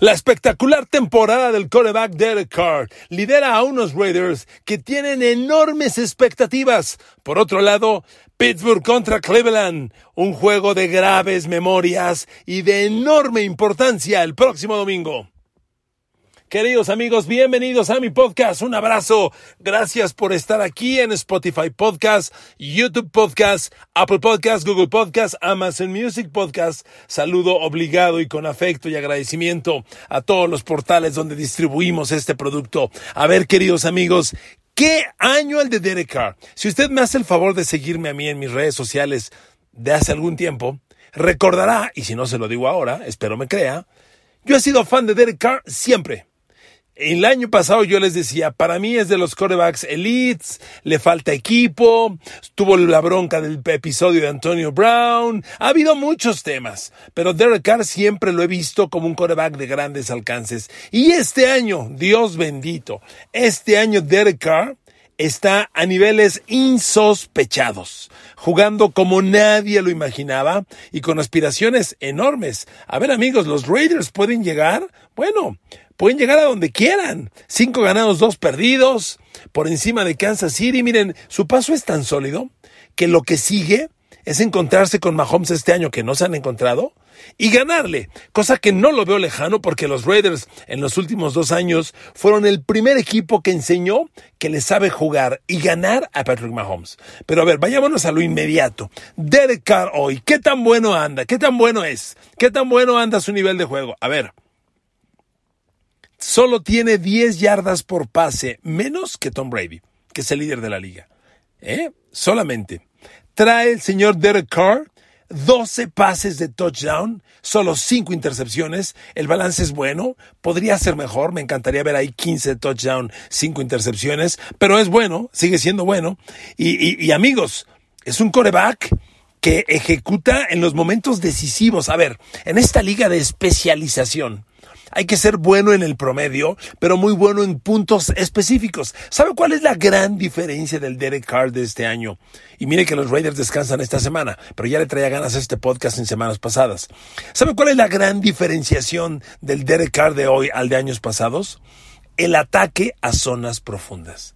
La espectacular temporada del coreback Derek Carr lidera a unos Raiders que tienen enormes expectativas. Por otro lado, Pittsburgh contra Cleveland, un juego de graves memorias y de enorme importancia el próximo domingo. Queridos amigos, bienvenidos a mi podcast. Un abrazo. Gracias por estar aquí en Spotify Podcast, YouTube Podcast, Apple Podcast, Google Podcast, Amazon Music Podcast. Saludo obligado y con afecto y agradecimiento a todos los portales donde distribuimos este producto. A ver, queridos amigos, ¿qué año el de Derek Carr? Si usted me hace el favor de seguirme a mí en mis redes sociales de hace algún tiempo, recordará, y si no se lo digo ahora, espero me crea, yo he sido fan de Derek Carr siempre. El año pasado yo les decía, para mí es de los corebacks elites, le falta equipo, tuvo la bronca del episodio de Antonio Brown, ha habido muchos temas, pero Derek Carr siempre lo he visto como un coreback de grandes alcances. Y este año, Dios bendito, este año Derek Carr está a niveles insospechados, jugando como nadie lo imaginaba y con aspiraciones enormes. A ver amigos, los Raiders pueden llegar, bueno, pueden llegar a donde quieran. Cinco ganados, dos perdidos, por encima de Kansas City. Miren, su paso es tan sólido que lo que sigue es encontrarse con Mahomes este año que no se han encontrado y ganarle, cosa que no lo veo lejano porque los Raiders en los últimos dos años fueron el primer equipo que enseñó que le sabe jugar y ganar a Patrick Mahomes. Pero a ver, vayámonos a lo inmediato. Derek Carr hoy, ¿qué tan bueno anda? ¿Qué tan bueno es? ¿Qué tan bueno anda su nivel de juego? A ver, solo tiene 10 yardas por pase, menos que Tom Brady, que es el líder de la liga. ¿Eh? Solamente. Trae el señor Derek Carr 12 pases de touchdown, solo 5 intercepciones. El balance es bueno, podría ser mejor. Me encantaría ver ahí 15 touchdown, 5 intercepciones, pero es bueno, sigue siendo bueno. Y, y amigos, es un coreback que ejecuta en los momentos decisivos. A ver, en esta liga de especialización, hay que ser bueno en el promedio, pero muy bueno en puntos específicos. ¿Sabe cuál es la gran diferencia del Derek Carr de este año? Y mire que los Raiders descansan esta semana, pero ya le traía ganas a este podcast en semanas pasadas. ¿Sabe cuál es la gran diferenciación del Derek Carr de hoy al de años pasados? El ataque a zonas profundas.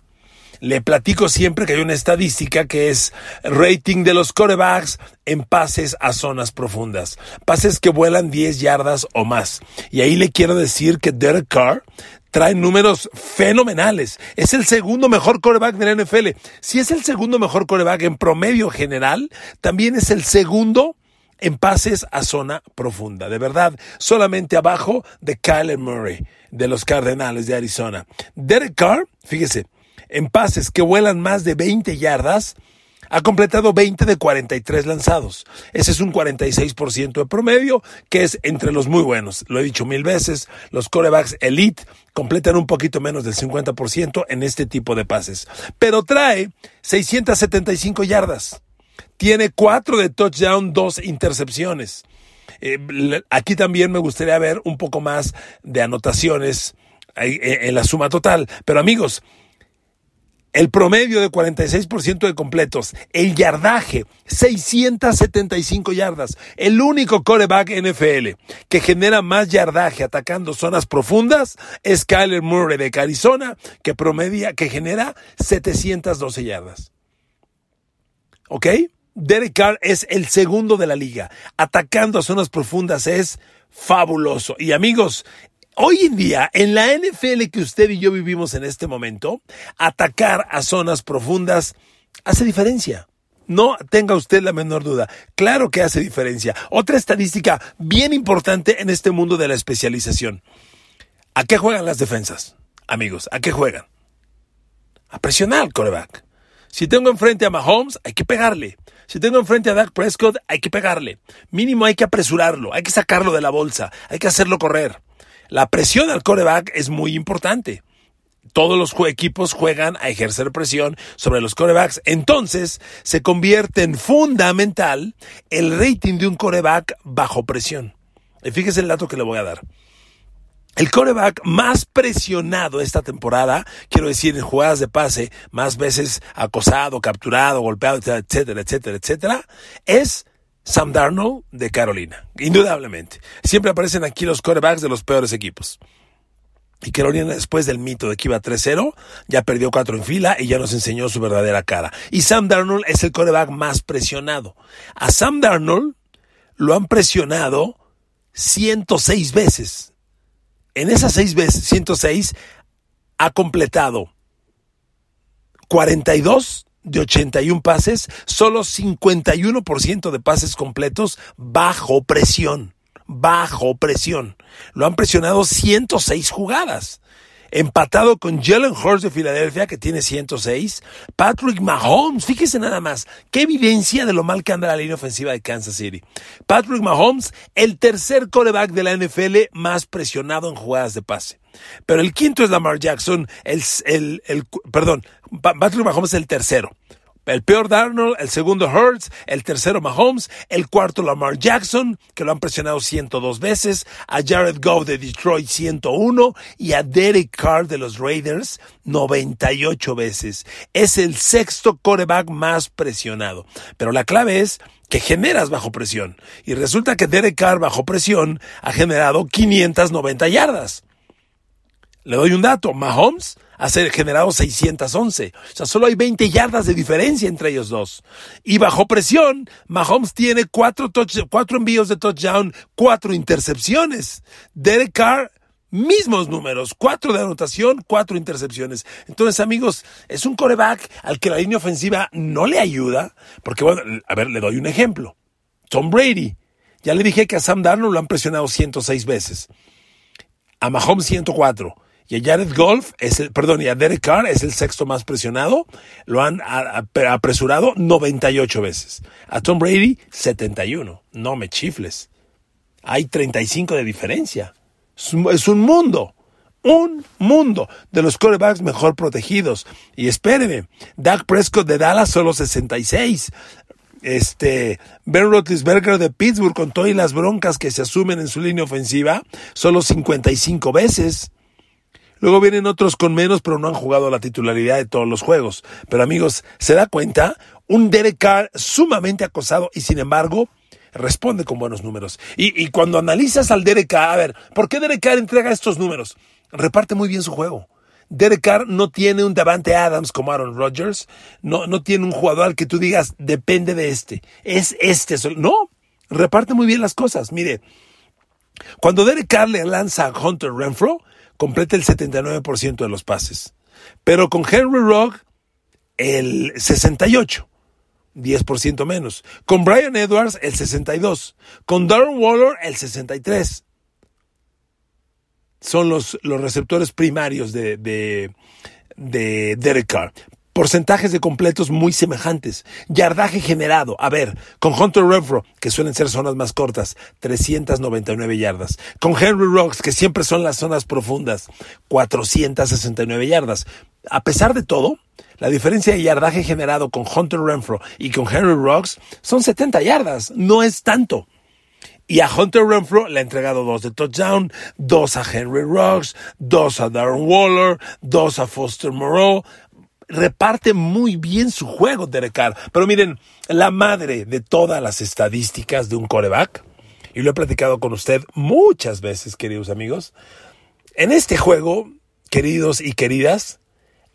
Le platico siempre que hay una estadística que es rating de los corebacks en pases a zonas profundas. Pases que vuelan 10 yardas o más. Y ahí le quiero decir que Derek Carr trae números fenomenales. Es el segundo mejor coreback de la NFL. Si es el segundo mejor coreback en promedio general, también es el segundo en pases a zona profunda. De verdad, solamente abajo de Kyler Murray, de los Cardenales de Arizona. Derek Carr, fíjese, en pases que vuelan más de 20 yardas, ha completado 20 de 43 lanzados. Ese es un 46% de promedio, que es entre los muy buenos. Lo he dicho mil veces, los corebacks elite completan un poquito menos del 50% en este tipo de pases. Pero trae 675 yardas. Tiene 4 de touchdown, 2 intercepciones. Eh, aquí también me gustaría ver un poco más de anotaciones eh, en la suma total. Pero amigos, el promedio de 46% de completos, el yardaje, 675 yardas, el único coreback NFL que genera más yardaje atacando zonas profundas es Kyler Murray de Arizona, que promedia, que genera 712 yardas. ¿Ok? Derek Carr es el segundo de la liga. Atacando a zonas profundas es fabuloso. Y amigos, Hoy en día, en la NFL que usted y yo vivimos en este momento, atacar a zonas profundas hace diferencia. No tenga usted la menor duda. Claro que hace diferencia. Otra estadística bien importante en este mundo de la especialización. ¿A qué juegan las defensas? Amigos, ¿a qué juegan? A presionar al coreback. Si tengo enfrente a Mahomes, hay que pegarle. Si tengo enfrente a Dak Prescott, hay que pegarle. Mínimo hay que apresurarlo, hay que sacarlo de la bolsa, hay que hacerlo correr. La presión al coreback es muy importante. Todos los equipos juegan a ejercer presión sobre los corebacks. Entonces se convierte en fundamental el rating de un coreback bajo presión. Y fíjese el dato que le voy a dar. El coreback más presionado esta temporada, quiero decir, en jugadas de pase, más veces acosado, capturado, golpeado, etcétera, etcétera, etcétera, es Sam Darnold de Carolina, indudablemente. Siempre aparecen aquí los quarterbacks de los peores equipos. Y Carolina, después del mito de que iba 3-0, ya perdió cuatro en fila y ya nos enseñó su verdadera cara. Y Sam Darnold es el quarterback más presionado. A Sam Darnold lo han presionado 106 veces. En esas seis veces, 106, ha completado 42 de 81 pases, solo 51% de pases completos bajo presión bajo presión. Lo han presionado 106 jugadas. Empatado con Jalen Hurts de Filadelfia, que tiene 106. Patrick Mahomes, fíjese nada más, qué evidencia de lo mal que anda la línea ofensiva de Kansas City. Patrick Mahomes, el tercer coreback de la NFL más presionado en jugadas de pase. Pero el quinto es Lamar Jackson, el, el, el perdón, Patrick Mahomes es el tercero. El peor Darnold, el segundo Hurts, el tercero Mahomes, el cuarto Lamar Jackson, que lo han presionado 102 veces, a Jared Goff de Detroit 101 y a Derek Carr de los Raiders 98 veces. Es el sexto coreback más presionado. Pero la clave es que generas bajo presión. Y resulta que Derek Carr bajo presión ha generado 590 yardas. Le doy un dato. Mahomes ha generado 611. O sea, solo hay 20 yardas de diferencia entre ellos dos. Y bajo presión, Mahomes tiene cuatro, cuatro envíos de touchdown, cuatro intercepciones. Derek Carr, mismos números, cuatro de anotación, cuatro intercepciones. Entonces, amigos, es un coreback al que la línea ofensiva no le ayuda, porque bueno, a ver, le doy un ejemplo. Tom Brady. Ya le dije que a Sam Darnold lo han presionado 106 veces. A Mahomes 104 y a Jared Golf, es el, perdón, y a Derek Carr es el sexto más presionado. Lo han apresurado 98 veces. A Tom Brady, 71. No me chifles. Hay 35 de diferencia. Es un mundo. Un mundo de los quarterbacks mejor protegidos. Y espéreme, Dak Prescott de Dallas solo 66 este Ben Roethlisberger de Pittsburgh con todas las broncas que se asumen en su línea ofensiva, solo 55 veces. Luego vienen otros con menos, pero no han jugado la titularidad de todos los juegos. Pero amigos, ¿se da cuenta? Un Derek Carr sumamente acosado y sin embargo responde con buenos números. Y, cuando analizas al Derek Carr, a ver, ¿por qué Derek Carr entrega estos números? Reparte muy bien su juego. Derek Carr no tiene un Davante Adams como Aaron Rodgers, no, no tiene un jugador al que tú digas, depende de este, es este, no, reparte muy bien las cosas. Mire, cuando Derek Carr le lanza a Hunter Renfro, completa el 79% de los pases. Pero con Henry Rock, el 68%. 10% menos. Con Brian Edwards, el 62. Con Darren Waller, el 63. Son los, los receptores primarios de, de, de Derek Carr porcentajes de completos muy semejantes. Yardaje generado. A ver, con Hunter Renfro, que suelen ser zonas más cortas, 399 yardas. Con Henry Rocks, que siempre son las zonas profundas, 469 yardas. A pesar de todo, la diferencia de yardaje generado con Hunter Renfro y con Henry Rocks son 70 yardas. No es tanto. Y a Hunter Renfro le ha entregado dos de touchdown, dos a Henry Rocks, dos a Darren Waller, dos a Foster Moreau reparte muy bien su juego, Derek Carr. Pero miren, la madre de todas las estadísticas de un coreback, y lo he platicado con usted muchas veces, queridos amigos, en este juego, queridos y queridas,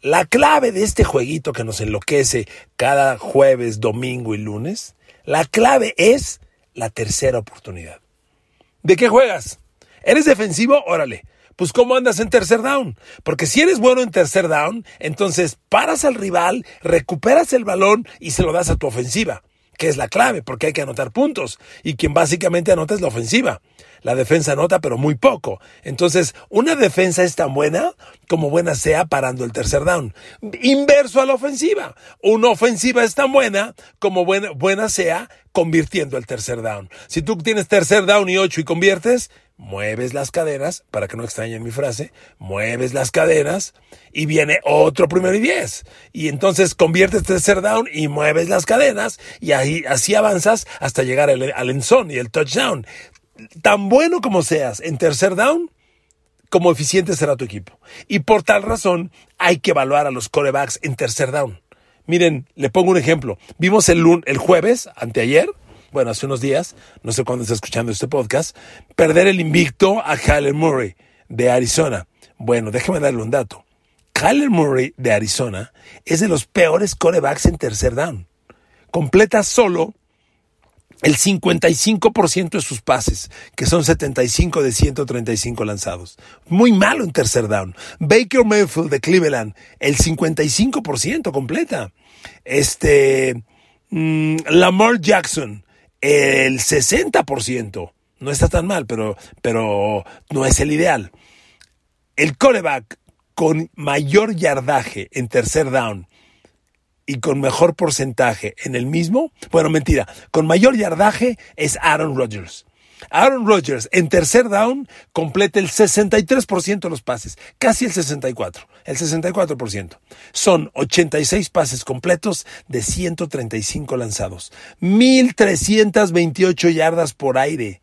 la clave de este jueguito que nos enloquece cada jueves, domingo y lunes, la clave es la tercera oportunidad. ¿De qué juegas? ¿Eres defensivo? Órale pues ¿cómo andas en tercer down? Porque si eres bueno en tercer down, entonces paras al rival, recuperas el balón y se lo das a tu ofensiva, que es la clave, porque hay que anotar puntos. Y quien básicamente anota es la ofensiva. La defensa anota, pero muy poco. Entonces, una defensa es tan buena como buena sea parando el tercer down. Inverso a la ofensiva. Una ofensiva es tan buena como buena, buena sea convirtiendo el tercer down. Si tú tienes tercer down y ocho y conviertes, mueves las cadenas, para que no extrañen mi frase, mueves las cadenas y viene otro primero y diez. Y entonces conviertes tercer down y mueves las cadenas y así avanzas hasta llegar al, al y el touchdown. Tan bueno como seas en tercer down, como eficiente será tu equipo. Y por tal razón hay que evaluar a los corebacks en tercer down. Miren, le pongo un ejemplo. Vimos el, el jueves, anteayer, bueno, hace unos días, no sé cuándo está escuchando este podcast, perder el invicto a Kyler Murray de Arizona. Bueno, déjeme darle un dato. Kyler Murray de Arizona es de los peores corebacks en tercer down. Completa solo el 55% de sus pases, que son 75 de 135 lanzados. Muy malo en tercer down. Baker Mayfield de Cleveland, el 55% completa. Este, mm, Lamar Jackson, el 60%. No está tan mal, pero, pero no es el ideal. El coreback con mayor yardaje en tercer down y con mejor porcentaje en el mismo, bueno, mentira, con mayor yardaje es Aaron Rodgers. Aaron Rodgers en tercer down completa el 63% de los pases, casi el 64, el 64%. Son 86 pases completos de 135 lanzados, 1328 yardas por aire.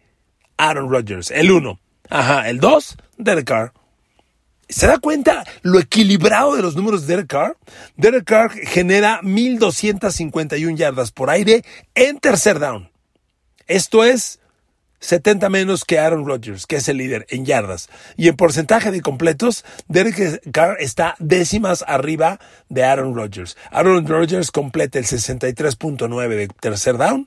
Aaron Rodgers, el 1. Ajá, el 2, Derek Carr. ¿Se da cuenta lo equilibrado de los números de Derek Carr? Derek Carr genera 1251 yardas por aire en tercer down. Esto es 70 menos que Aaron Rodgers, que es el líder en yardas. Y en porcentaje de completos, Derek Carr está décimas arriba de Aaron Rodgers. Aaron Rodgers completa el 63.9 de tercer down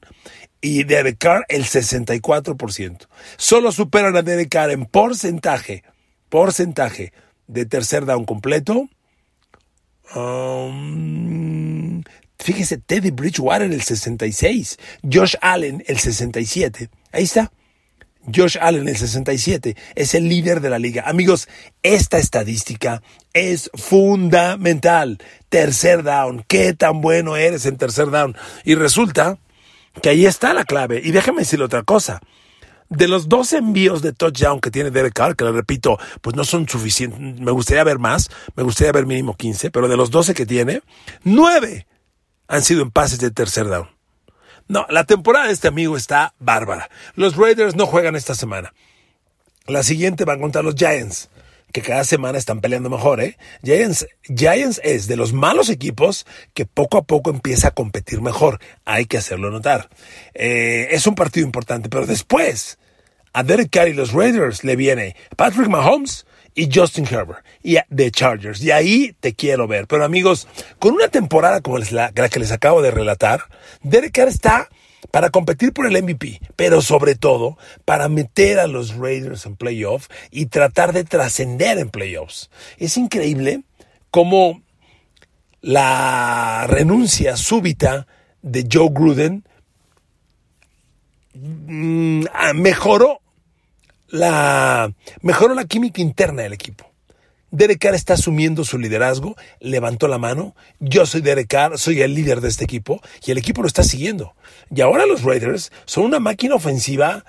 y Derek Carr el 64%. Solo superan a Derek Carr en porcentaje, porcentaje de tercer down completo. Um, fíjese, Teddy Bridgewater el 66, Josh Allen el 67. Ahí está. Josh Allen el 67 es el líder de la liga. Amigos, esta estadística es fundamental. Tercer down, qué tan bueno eres en tercer down. Y resulta que ahí está la clave. Y déjame decirle otra cosa de los dos envíos de touchdown que tiene Derek Carr, que le repito, pues no son suficientes, me gustaría ver más, me gustaría ver mínimo 15, pero de los 12 que tiene, 9 han sido en pases de tercer down. No, la temporada de este amigo está bárbara. Los Raiders no juegan esta semana. La siguiente van contra los Giants que cada semana están peleando mejor, ¿eh? Giants, Giants es de los malos equipos que poco a poco empieza a competir mejor. Hay que hacerlo notar. Eh, es un partido importante, pero después a Derek Carr y los Raiders le viene Patrick Mahomes y Justin Herbert y de Chargers. Y ahí te quiero ver. Pero amigos, con una temporada como la, la que les acabo de relatar, Derek Carr está para competir por el MVP, pero sobre todo para meter a los Raiders en playoffs y tratar de trascender en playoffs. Es increíble cómo la renuncia súbita de Joe Gruden mm, mejoró la, mejoró la química interna del equipo. Derek Carr está asumiendo su liderazgo, levantó la mano, yo soy Derek Carr, soy el líder de este equipo y el equipo lo está siguiendo. Y ahora los Raiders son una máquina ofensiva,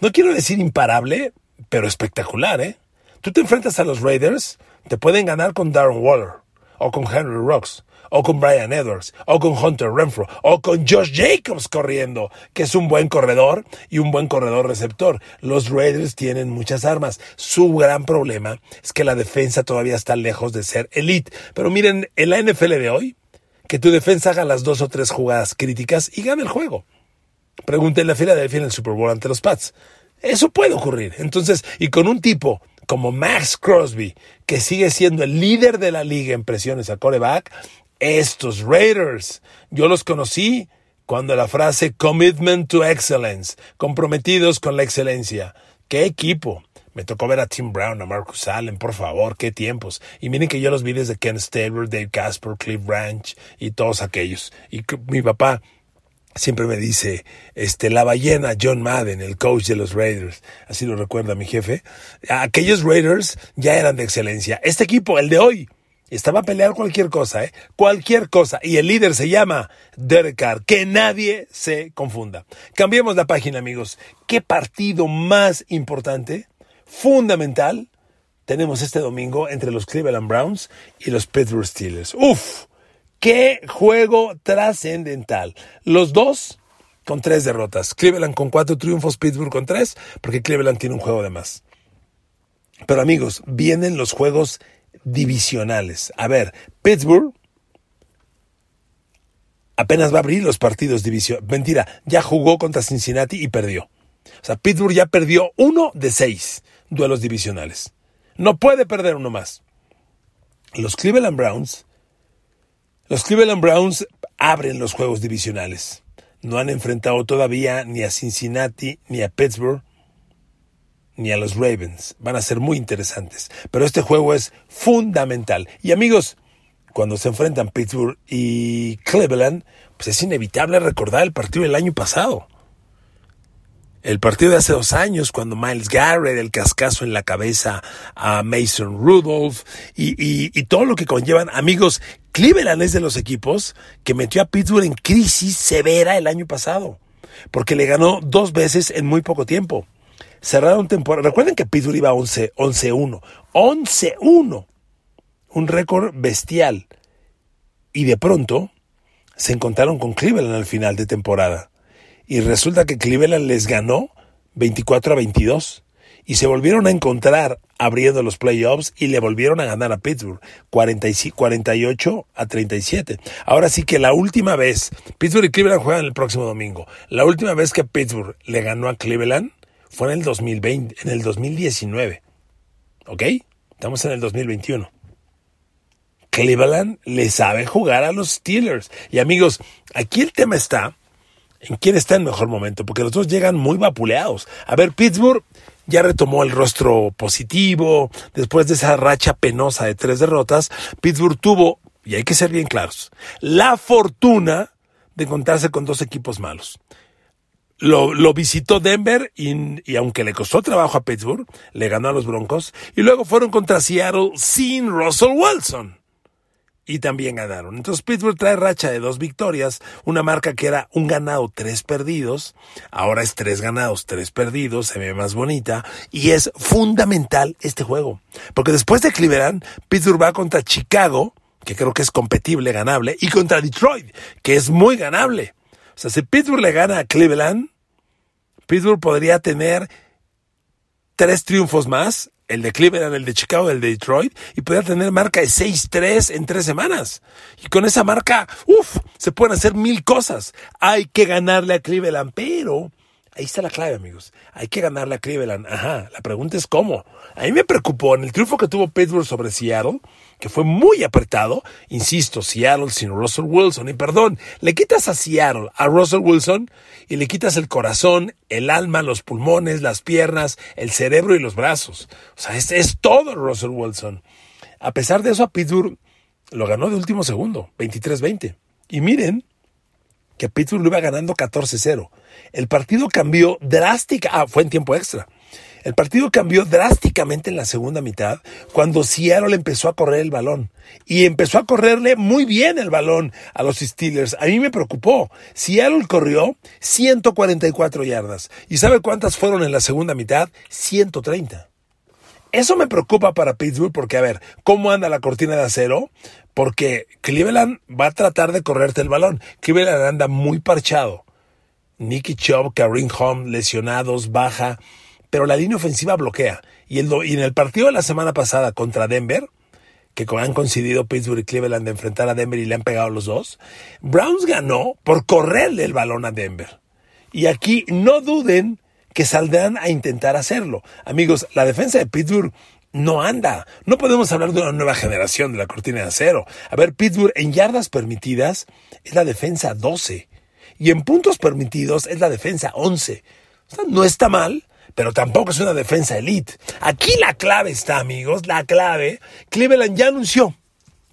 no quiero decir imparable, pero espectacular, ¿eh? Tú te enfrentas a los Raiders, te pueden ganar con Darren Waller o con Henry Rocks o con Brian Edwards, o con Hunter Renfro, o con Josh Jacobs corriendo, que es un buen corredor y un buen corredor receptor. Los Raiders tienen muchas armas. Su gran problema es que la defensa todavía está lejos de ser elite. Pero miren, en la NFL de hoy, que tu defensa haga las dos o tres jugadas críticas y gane el juego. Pregúntenle a Filadelfia en el Super Bowl ante los Pats. Eso puede ocurrir. Entonces, y con un tipo como Max Crosby, que sigue siendo el líder de la liga en presiones a coreback, estos Raiders, yo los conocí cuando la frase commitment to excellence, comprometidos con la excelencia. ¡Qué equipo! Me tocó ver a Tim Brown, a Marcus Allen, por favor, qué tiempos. Y miren que yo los vi desde Ken Stabler, Dave Casper, Cliff Branch y todos aquellos. Y mi papá siempre me dice, este, la ballena John Madden, el coach de los Raiders. Así lo recuerda mi jefe. Aquellos Raiders ya eran de excelencia. Este equipo, el de hoy, estaba a pelear cualquier cosa, ¿eh? Cualquier cosa. Y el líder se llama Derek Carr. Que nadie se confunda. Cambiemos la página, amigos. ¿Qué partido más importante, fundamental, tenemos este domingo entre los Cleveland Browns y los Pittsburgh Steelers? ¡Uf! ¡Qué juego trascendental! Los dos con tres derrotas. Cleveland con cuatro triunfos, Pittsburgh con tres, porque Cleveland tiene un juego de más. Pero amigos, vienen los juegos divisionales. A ver, Pittsburgh apenas va a abrir los partidos división. Mentira, ya jugó contra Cincinnati y perdió. O sea, Pittsburgh ya perdió uno de seis duelos divisionales. No puede perder uno más. Los Cleveland Browns, los Cleveland Browns abren los juegos divisionales. No han enfrentado todavía ni a Cincinnati ni a Pittsburgh ni a los Ravens. Van a ser muy interesantes. Pero este juego es fundamental. Y amigos, cuando se enfrentan Pittsburgh y Cleveland, pues es inevitable recordar el partido del año pasado. El partido de hace dos años, cuando Miles Garrett, el cascazo en la cabeza a Mason Rudolph y, y, todo lo que conllevan. Amigos, Cleveland es de los equipos que metió a Pittsburgh en crisis severa el año pasado, porque le ganó dos veces en muy poco tiempo. Cerraron temporada. Recuerden que Pittsburgh iba 11-1. 11-1. Un récord bestial. Y de pronto se encontraron con Cleveland al final de temporada y resulta que Cleveland les ganó 24 a 22 y se volvieron a encontrar abriendo los playoffs y le volvieron a ganar a Pittsburgh 48 a 37. Ahora sí que la última vez, Pittsburgh y Cleveland juegan el próximo domingo. La última vez que Pittsburgh le ganó a Cleveland fue en el 2020, en el 2019. ¿Ok? Estamos en el 2021. Cleveland le sabe jugar a los Steelers. Y amigos, aquí el tema está en quién está en mejor momento, porque los dos llegan muy vapuleados. A ver, Pittsburgh ya retomó el rostro positivo, después de esa racha penosa de tres derrotas, Pittsburgh tuvo, y hay que ser bien claros, la fortuna de encontrarse con dos equipos malos. Lo, lo, visitó Denver y, y, aunque le costó trabajo a Pittsburgh, le ganó a los Broncos y luego fueron contra Seattle sin Russell Wilson y también ganaron. Entonces Pittsburgh trae racha de dos victorias, una marca que era un ganado, tres perdidos, ahora es tres ganados, tres perdidos, se ve más bonita y es fundamental este juego, porque después de Cleveland, Pittsburgh va contra Chicago, que creo que es competible, ganable, y contra Detroit, que es muy ganable. O sea, si Pittsburgh le gana a Cleveland, Pittsburgh podría tener tres triunfos más el de Cleveland, el de Chicago, el de Detroit, y podría tener marca de 6-3 en tres semanas. Y con esa marca, uff, se pueden hacer mil cosas. Hay que ganarle a Cleveland, pero ahí está la clave, amigos. Hay que ganarle a Cleveland. Ajá, la pregunta es cómo. A mí me preocupó en el triunfo que tuvo Pittsburgh sobre Seattle que fue muy apretado. Insisto, Seattle sin Russell Wilson. Y perdón, le quitas a Seattle a Russell Wilson y le quitas el corazón, el alma, los pulmones, las piernas, el cerebro y los brazos. O sea, es, es todo Russell Wilson. A pesar de eso, a Pittsburgh lo ganó de último segundo, 23-20. Y miren que Pittsburgh lo iba ganando 14-0. El partido cambió drástica. Ah, fue en tiempo extra. El partido cambió drásticamente en la segunda mitad cuando Seattle empezó a correr el balón y empezó a correrle muy bien el balón a los Steelers. A mí me preocupó. Seattle corrió 144 yardas. ¿Y sabe cuántas fueron en la segunda mitad? 130. Eso me preocupa para Pittsburgh porque, a ver, ¿cómo anda la cortina de acero? Porque Cleveland va a tratar de correrte el balón. Cleveland anda muy parchado. Nicky Chubb, Kareem Home, lesionados, baja pero la línea ofensiva bloquea. Y, en el partido de la semana pasada contra Denver, que han coincidido Pittsburgh y Cleveland de enfrentar a Denver y le han pegado los dos, Browns ganó por correrle el balón a Denver. Y aquí no duden que saldrán a intentar hacerlo. Amigos, la defensa de Pittsburgh no anda. No podemos hablar de una nueva generación de la cortina de acero. A ver, Pittsburgh en yardas permitidas es la defensa 12 y en puntos permitidos es la defensa 11. O sea, no está mal, pero tampoco es una defensa elite. Aquí la clave está, amigos, la clave. Cleveland ya anunció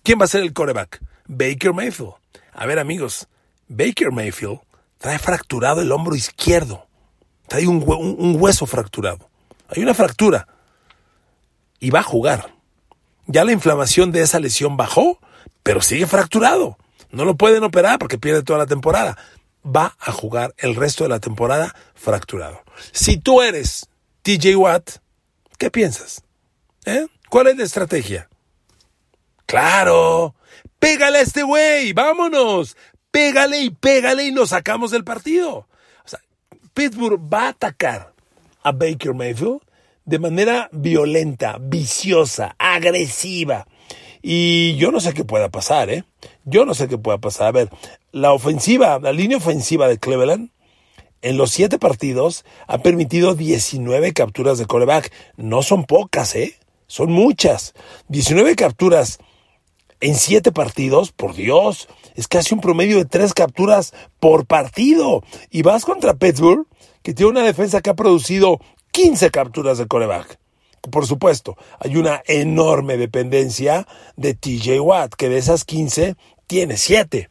quién va a ser el coreback. Baker Mayfield. A ver, amigos, Baker Mayfield trae fracturado el hombro izquierdo. Trae un, un hueso fracturado. Hay una fractura. Y va a jugar. Ya la inflamación de esa lesión bajó, pero sigue fracturado. No lo pueden operar porque pierde toda la temporada va a jugar el resto de la temporada fracturado. Si tú eres TJ Watt, ¿qué piensas? ¿Eh? ¿Cuál es la estrategia? Claro, pégale a este güey, vámonos, pégale y pégale y nos sacamos del partido. O sea, Pittsburgh va a atacar a Baker Mayfield de manera violenta, viciosa, agresiva. Y yo no sé qué pueda pasar, ¿eh? Yo no sé qué pueda pasar. A ver, la ofensiva, la línea ofensiva de Cleveland en los siete partidos ha permitido 19 capturas de coreback. No son pocas, ¿eh? Son muchas. 19 capturas en siete partidos, por Dios, es casi un promedio de tres capturas por partido. Y vas contra Pittsburgh, que tiene una defensa que ha producido 15 capturas de coreback. Por supuesto, hay una enorme dependencia de TJ Watt, que de esas 15 tiene 7.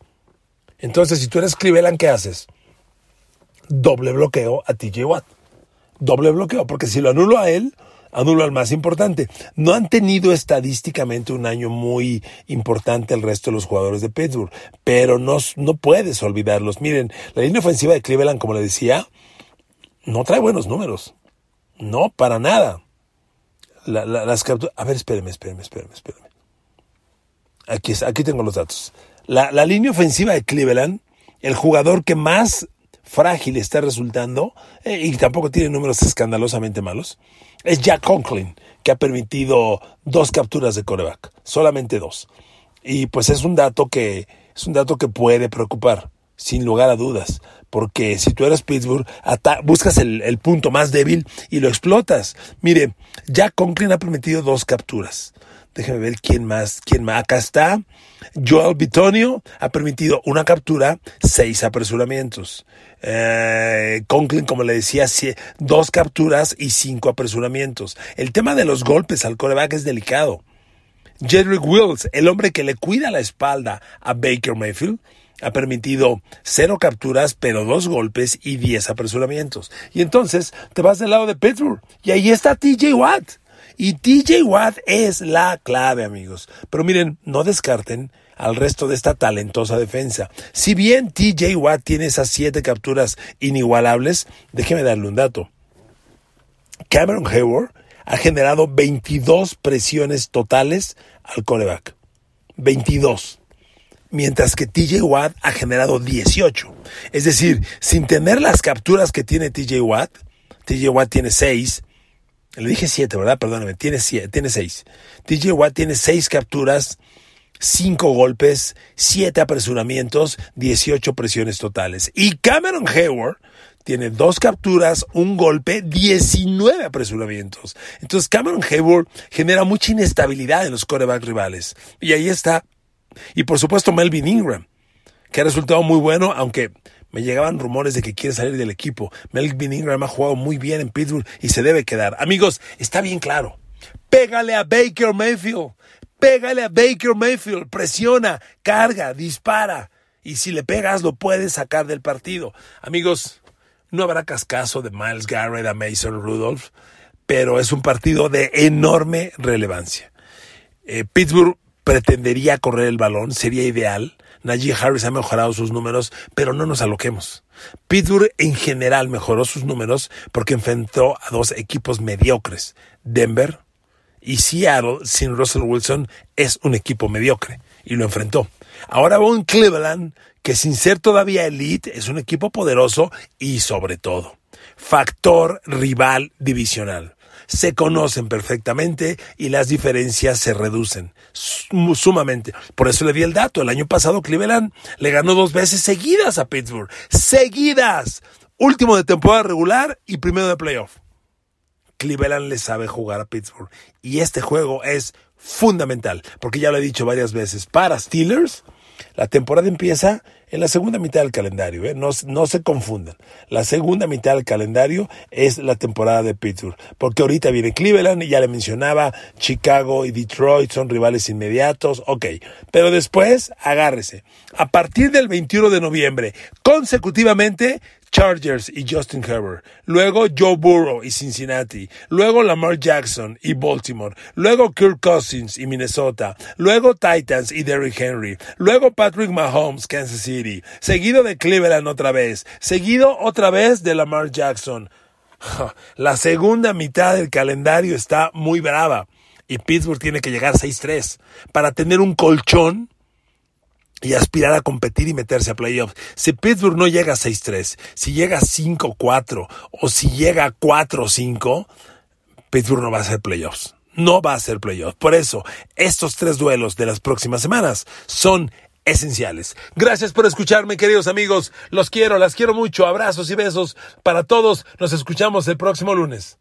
Entonces, si tú eres Cleveland, ¿qué haces? Doble bloqueo a TJ Watt. Doble bloqueo, porque si lo anulo a él, anulo al más importante. No han tenido estadísticamente un año muy importante el resto de los jugadores de Pittsburgh, pero no, no puedes olvidarlos. Miren, la línea ofensiva de Cleveland, como le decía, no trae buenos números. No, para nada. Las capturas. A ver, espéreme, espéreme, espéreme, espéreme. Aquí, aquí tengo los datos. La, la línea ofensiva de Cleveland, el jugador que más frágil está resultando, eh, y tampoco tiene números escandalosamente malos, es Jack Conklin, que ha permitido dos capturas de coreback, solamente dos. Y pues es un dato que, es un dato que puede preocupar, sin lugar a dudas, porque si tú eres Pittsburgh, buscas el, punto más débil y lo explotas. Mire, Jack Conklin ha permitido dos capturas. Déjeme ver quién más, quién más. Acá está. Joel Bitonio ha permitido una captura, seis apresuramientos. Eh, Conklin, como le decía, dos capturas y cinco apresuramientos. El tema de los golpes al coreback es delicado. Jedrick Wills, el hombre que le cuida la espalda a Baker Mayfield, ha permitido cero capturas, pero dos golpes y diez apresuramientos. Y entonces te vas del lado de Pittsburgh y ahí está TJ Watt. Y TJ Watt es la clave, amigos. Pero miren, no descarten al resto de esta talentosa defensa. Si bien TJ Watt tiene esas siete capturas inigualables, déjeme darle un dato. Cameron Hayward ha generado 22 presiones totales al coreback. 22 mientras que TJ Watt ha generado 18. Es decir, sin tener las capturas que tiene TJ Watt, TJ Watt tiene 6, le dije siete, ¿verdad? Perdóname, tiene, siete, tiene seis. TJ Watt tiene seis capturas, cinco golpes, siete apresuramientos, 18 presiones totales. Y Cameron Hayward tiene dos capturas, un golpe, 19 apresuramientos. Entonces Cameron Hayward genera mucha inestabilidad en los coreback rivales. Y ahí está. Y por supuesto Melvin Ingram, que ha resultado muy bueno, aunque me llegaban rumores de que quiere salir del equipo. Melvin Ingram ha jugado muy bien en Pittsburgh y se debe quedar. Amigos, está bien claro. Pégale a Baker Mayfield. Pégale a Baker Mayfield. Presiona, carga, dispara. Y si le pegas, lo puedes sacar del partido. Amigos, no habrá cascazo de Miles Garrett a Mason Rudolph, pero es un partido de enorme relevancia. Eh, Pittsburgh pretendería correr el balón, sería ideal. Najee Harris ha mejorado sus números, pero no nos aloquemos. Pittsburgh en general mejoró sus números porque enfrentó a dos equipos mediocres. Denver y Seattle sin Russell Wilson es un equipo mediocre y lo enfrentó. Ahora va un Cleveland que sin ser todavía elite es un equipo poderoso y sobre todo factor rival divisional se conocen perfectamente y las diferencias se reducen sumamente. Por eso le di el dato. El año pasado Cleveland le ganó dos veces seguidas a Pittsburgh. Seguidas. Último de temporada regular y primero de playoff. Cleveland le sabe jugar a Pittsburgh. Y este juego es fundamental, porque ya lo he dicho varias veces, para Steelers, la temporada empieza en la segunda mitad del calendario, ¿eh? no, no se confundan. La segunda mitad del calendario es la temporada de Pittsburgh, porque ahorita viene Cleveland y ya le mencionaba, Chicago y Detroit son rivales inmediatos, ok. Pero después, agárrese. A partir del 21 de noviembre, consecutivamente, Chargers y Justin Herbert, luego Joe Burrow y Cincinnati, luego Lamar Jackson y Baltimore, luego Kirk Cousins y Minnesota, luego Titans y Derrick Henry, luego Patrick Mahomes, Kansas City, seguido de Cleveland otra vez, seguido otra vez de Lamar Jackson. La segunda mitad del calendario está muy brava. Y Pittsburgh tiene que llegar 6-3 para tener un colchón y aspirar a competir y meterse a playoffs. Si Pittsburgh no llega a 6-3, si llega a 5-4 o si llega a 4-5, Pittsburgh no va a ser playoffs. No va a ser playoffs. Por eso, estos tres duelos de las próximas semanas son esenciales. Gracias por escucharme, queridos amigos. Los quiero, las quiero mucho. Abrazos y besos para todos. Nos escuchamos el próximo lunes.